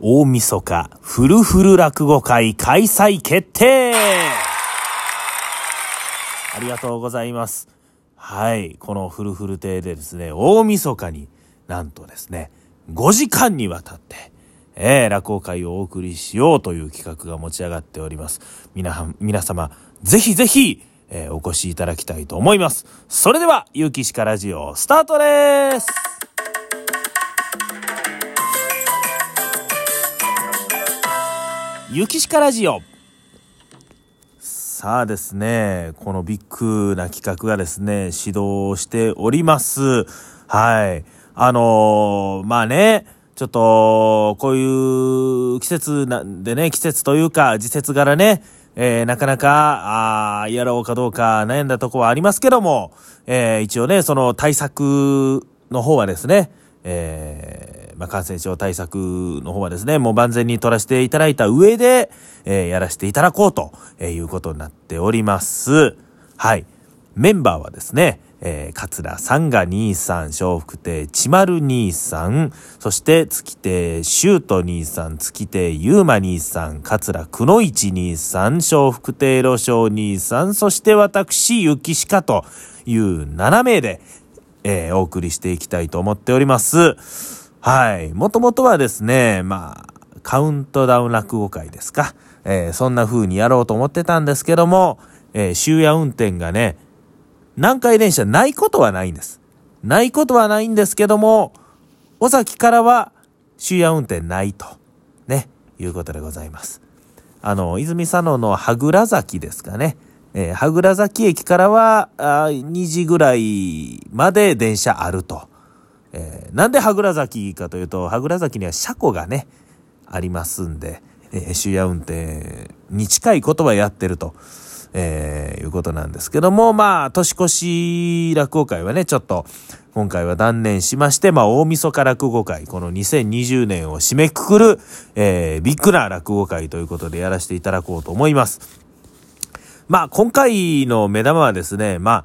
大晦日フルフル落語会開催決定ありがとうございます。はい。このフルフル亭でですね、大晦日になんとですね、5時間にわたって、えー、落語会をお送りしようという企画が持ち上がっております。皆、皆様、ぜひぜひ、えーお越しいただきたいと思います。それでは、ゆうきしかラジオ、スタートですゆきしかラジオさあですね、このビッグな企画がですね、始動しております。はい。あのーまあね、ちょっと、こういう季節なんでね、季節というか、時節柄ね、えーなかなか、あやろうかどうか悩んだとこはありますけども、えー一応ね、その対策の方はですね、えーまあ、感染症対策の方はですね、もう万全に取らせていただいた上で、えーやらせていただこうとえいうことになっております。はい。メンバーはですね、えー、桂さんが23、笑福亭千丸23、そして月亭シュート23、月亭ゆうま23、桂くのいち23、笑福亭路章23、そして私、ゆきしかという7名で、えーお送りしていきたいと思っております。はい。もともとはですね、まあ、カウントダウン落語会ですか。えーそんな風にやろうと思ってたんですけども、えー終夜運転がね、南海電車ないことはないんです。ないことはないんですけども、尾崎からは終夜運転ないと、ね、いうことでございます。あの、泉佐野の羽倉崎ですかね。えー、羽倉崎駅からは、あ2時ぐらいまで電車あると。えーなんで羽倉崎かというと、羽倉崎には車庫がね、ありますんで、えー終夜運転に近いことはやってると、えーいうことなんですけども、まあ、年越し落語会はね、ちょっと、今回は断念しまして、まあ、大晦日落語会、この2020年を締めくくる、えービッグな落語会ということでやらせていただこうと思います。まあ、今回の目玉はですね、まあ、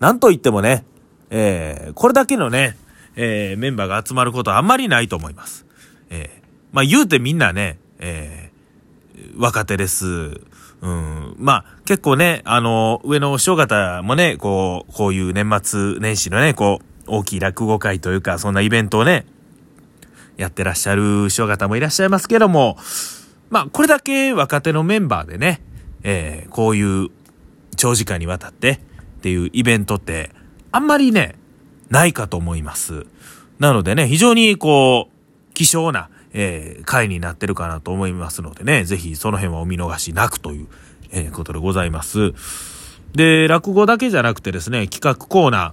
なんといってもね、えーこれだけのね、えーメンバーが集まることはあんまりないと思います。えーまあ、言うてみんなね、えー若手です。うん。まあ、結構ね、あの、上の師匠方もね、こう、こういう年末年始のね、こう、大きい落語会というか、そんなイベントをね、やってらっしゃる師匠方もいらっしゃいますけども、まあ、これだけ若手のメンバーでね、えーこういう長時間にわたってっていうイベントって、あんまりね、ないかと思います。なのでね、非常にこう、希少な、えー回になってるかなと思いますのでね、ぜひその辺はお見逃しなくという、えーことでございます。で、落語だけじゃなくてですね、企画コーナー、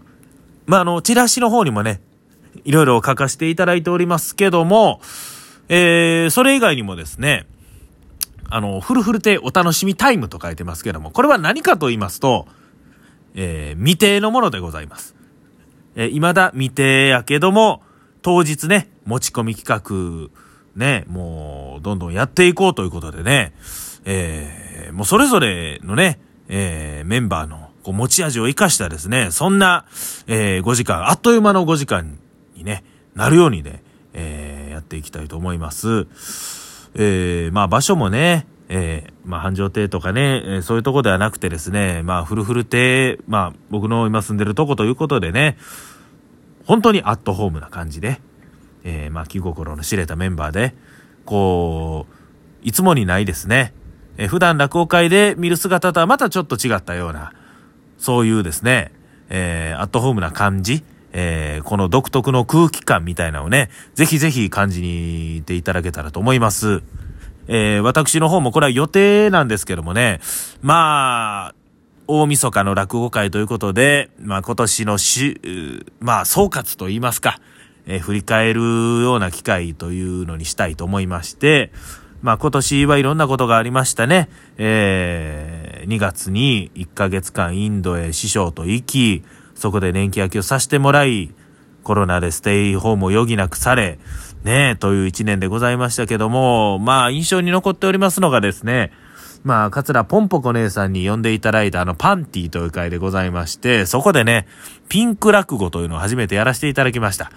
まあ、あの、チラシの方にもね、いろいろ書かせていただいておりますけども、えーそれ以外にもですね、あの、フルフル亭お楽しみタイムと書いてますけども、これは何かと言いますと、えー未定のものでございます。えー未だ未定やけども、当日ね、持ち込み企画、ね、もう、どんどんやっていこうということでね、えーもうそれぞれのね、えーメンバーのこう持ち味を生かしたですね、そんな、えー5時間、あっという間の5時間にね、なるようにね、えーやっていきたいと思います。えーまあ場所もね、えーまあ繁盛亭とかね、えーそういうとこではなくてですね、まあフルフル亭、まあ僕の今住んでるとこということでね、本当にアットホームな感じで、えーまあ気心の知れたメンバーで、こう、いつもにないですね、えー普段落語会で見る姿とはまたちょっと違ったような、そういうですね、えーアットホームな感じ、えーこの独特の空気感みたいなのをね、ぜひぜひ感じにていただけたらと思います。えー私の方もこれは予定なんですけどもね、まあ、大晦日の落語会ということで、まあ今年のし、まあ総括と言いますか、えー振り返るような機会というのにしたいと思いまして、まあ今年はいろんなことがありましたね。えー2月に1ヶ月間インドへ師匠と行き、そこで年季焼きをさせてもらい、コロナでステイホームを余儀なくされ、ねえ、という一年でございましたけども、まあ印象に残っておりますのがですね、まあ、桂ポンポコ姉さんに呼んでいただいたあのパンティという会でございまして、そこでね、ピンク落語というのを初めてやらせていただきました。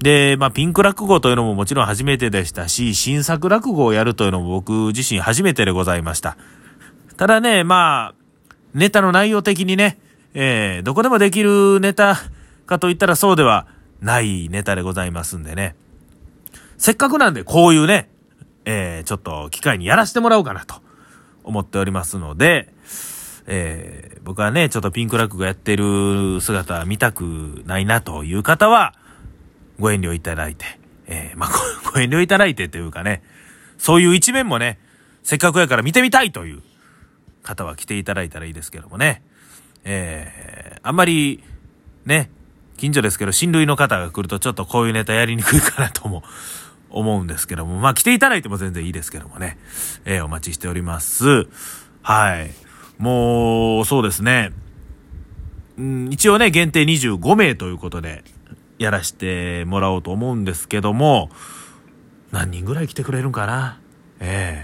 で、まあ、ピンク落語というのももちろん初めてでしたし、新作落語をやるというのも僕自身初めてでございました。ただね、まあ、ネタの内容的にね、えー、どこでもできるネタかといったらそうではないネタでございますんでね。せっかくなんでこういうね、えー、ちょっと機会にやらせてもらおうかなと思っておりますので、えー、僕はね、ちょっとピンクラックがやってる姿見たくないなという方は、ご遠慮いただいて、えー、まあ、ご遠慮いただいてというかね、そういう一面もね、せっかくやから見てみたいという方は来ていただいたらいいですけどもね、えー、あんまり、ね、近所ですけど、親類の方が来るとちょっとこういうネタやりにくいかなとも思うんですけども、まあ来ていただいても全然いいですけどもね、えー、お待ちしております。はい。もう、そうですね。うん、一応ね、限定25名ということで、やらしてもらおうと思うんですけども、何人ぐらい来てくれるんかな？ええ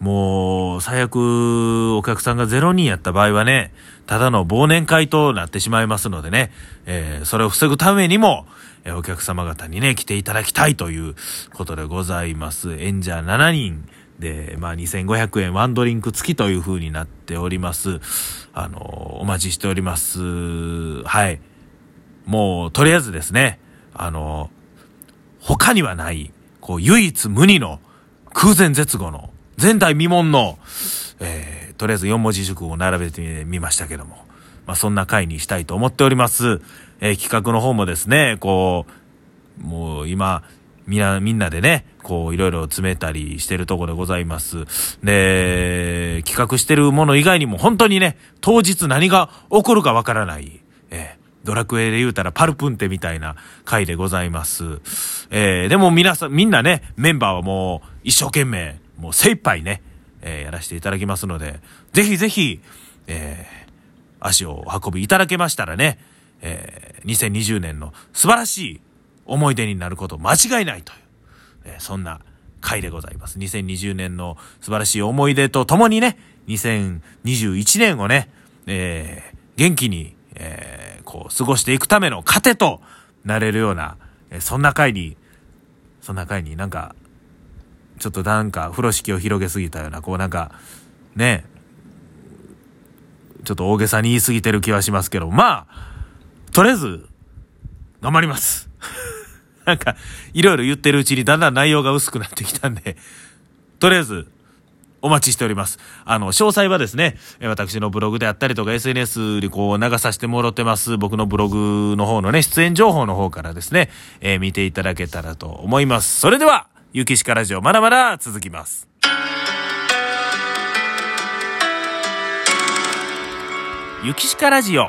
もう、最悪、お客さんが0人やった場合はね、ただの忘年会となってしまいますのでね、えー、それを防ぐためにも、えー、お客様方にね、来ていただきたいということでございます。演者7人で、まあ、2500円ワンドリンク付きという風になっております。あの、お待ちしております。はい。もう、とりあえずですね、あの、他にはない、こう、唯一無二の空前絶後の前代未聞の、えー、とりあえず4文字熟語を並べてみましたけども、まあ、そんな回にしたいと思っております。えー、企画の方もですね、こう、もう今、みな、みんなでね、こう、いろいろ詰めたりしてるとこでございます。で、企画してるもの以外にも本当にね、当日何が起こるかわからない、えー、ドラクエで言うたらパルプンテみたいな回でございます。えー、でも皆さん、みんなね、メンバーはもう一生懸命、もう精一杯ね、えー、やらせていただきますので、ぜひぜひ、えー、足をお運びいただけましたらね、えー、2020年の素晴らしい思い出になること間違いないという、えー、そんな回でございます。2020年の素晴らしい思い出とともにね、2021年をね、えー、元気に、えー、こう、過ごしていくための糧となれるような、えー、そんな回に、そんな回になんか、ちょっとなんか風呂敷を広げすぎたような、こうなんか、ね、ちょっと大げさに言い過ぎてる気はしますけど、まあ、とりあえず、頑張ります。なんか、いろいろ言ってるうちにだんだん内容が薄くなってきたんで、とりあえず、お待ちしております。あの、詳細はですね、私のブログであったりとか SNS にこう流させてもらってます、僕のブログの方のね、出演情報の方からですね、えー、見ていただけたらと思います。それでは、ゆきしかラジオまだまだ続きます。ゆきしかラジオ。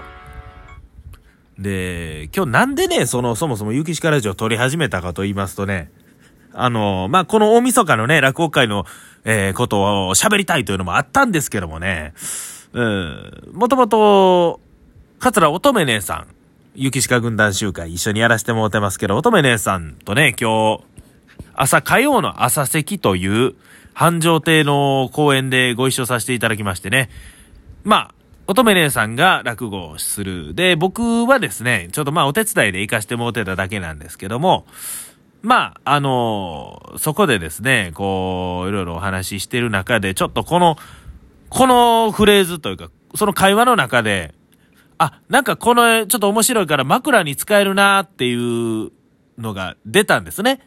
で、今日なんでね、その、そもそもゆきしかラジオを撮り始めたかと言いますとね、あの、まあ、この大晦日のね、落語会の、えー、ことを喋りたいというのもあったんですけどもね、うん、もともと、桂乙女姉さん、ゆきしか軍団集会一緒にやらせてもらってますけど、乙女姉さんとね、今日、朝火曜の朝席という繁盛亭の公演でご一緒させていただきましてね。まあ、乙女姉さんが落語をする。で、僕はですね、ちょっとまあお手伝いで行かしてもらってただけなんですけども、まあ、あのそこでですね、こう、いろいろお話ししてる中で、ちょっとこの、このフレーズというか、その会話の中で、あ、なんかこの、ちょっと面白いから枕に使えるなっていうのが出たんですね。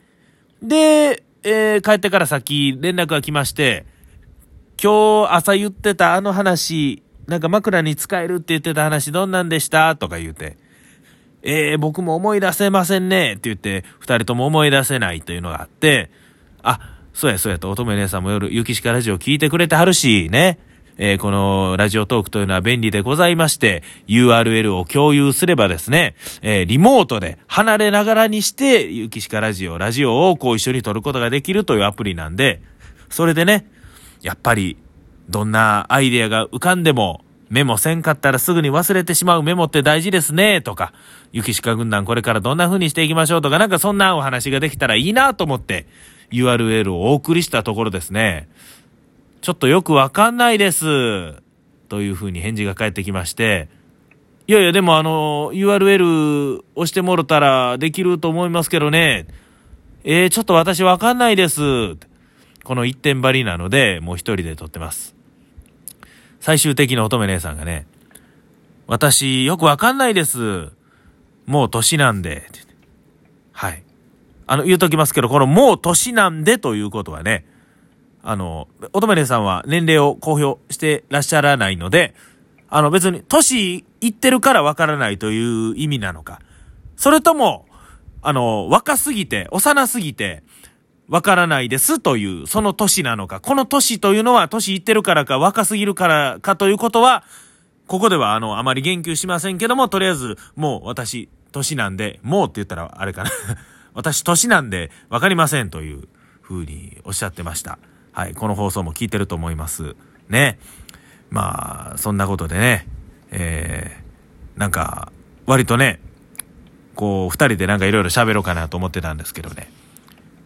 で、えー、帰ってから先連絡が来まして、今日朝言ってたあの話、なんか枕に使えるって言ってた話どんなんでしたとか言うて、えー、僕も思い出せませんねって言って、二人とも思い出せないというのがあって、あ、そうやそうやと乙女姉さんも夜、ゆきしかラジオ聞いてくれてはるし、ね。えー、このラジオトークというのは便利でございまして、URL を共有すればですね、えー、リモートで離れながらにして、ゆきしかラジオ、ラジオをこう一緒に撮ることができるというアプリなんで、それでね、やっぱり、どんなアイデアが浮かんでも、メモせんかったらすぐに忘れてしまうメモって大事ですね、とか、ゆきしか軍団これからどんな風にしていきましょうとか、なんかそんなお話ができたらいいなと思って、URL をお送りしたところですね、ちょっとよくわかんないです。というふうに返事が返ってきまして、いやいや、でもあの、URL 押してもろたらできると思いますけどね。えー、ちょっと私わかんないです。この一点張りなので、もう一人で撮ってます。最終的な乙女姉さんがね、私よくわかんないです。もう年なんで。はい。あの、言うときますけど、このもう年なんでということはね、あの、乙女さんは年齢を公表してらっしゃらないので、あの別に年いってるからわからないという意味なのか、それとも、あの、若すぎて、幼すぎて、わからないですという、その年なのか、この年というのは年いってるからか若すぎるからかということは、ここではあの、あまり言及しませんけども、とりあえず、もう私、年なんで、もうって言ったらあれかな。私、年なんで、わかりませんという風におっしゃってました。はい、この放送も聞いてると思います。ね。まあ、そんなことでね、えー、なんか、割とね、こう、二人でなんかいろいろ喋ろうかなと思ってたんですけどね、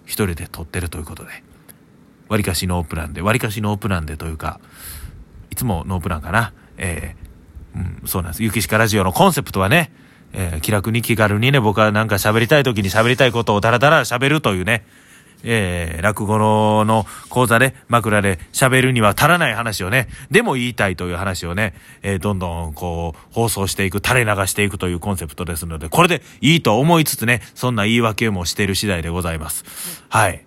一人で撮ってるということで、割かしノープランで、割かしノープランでというか、いつもノープランかな、えー、うん、そうなんです。ゆきしかラジオのコンセプトはね、えー、気楽に気軽にね、僕はなんか喋りたい時に喋りたいことをダラダラ喋るというね、えー、落語の講座で枕で喋るには足らない話をね、でも言いたいという話をね、えー、どんどんこう、放送していく、垂れ流していくというコンセプトですので、これでいいと思いつつね、そんな言い訳もしている次第でございます。はい。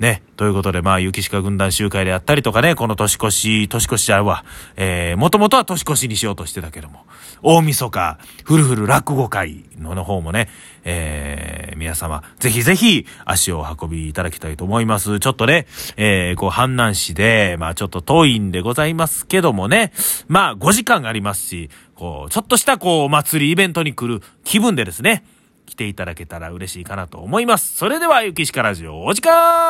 ね。ということで、まあ、雪鹿軍団集会であったりとかね、この年越し、年越しちゃうわ。えー、もともとは年越しにしようとしてたけども、大晦日、ふるふる落語会のの方もね、えー、皆様、ぜひぜひ足を運びいただきたいと思います。ちょっとね、えー、こう、阪南市で、まあ、ちょっと遠いんでございますけどもね、まあ、5時間ありますし、こう、ちょっとしたこう、お祭りイベントに来る気分でですね、来ていただけたら嬉しいかなと思います。それでは、ゆきしかラジオ、お時間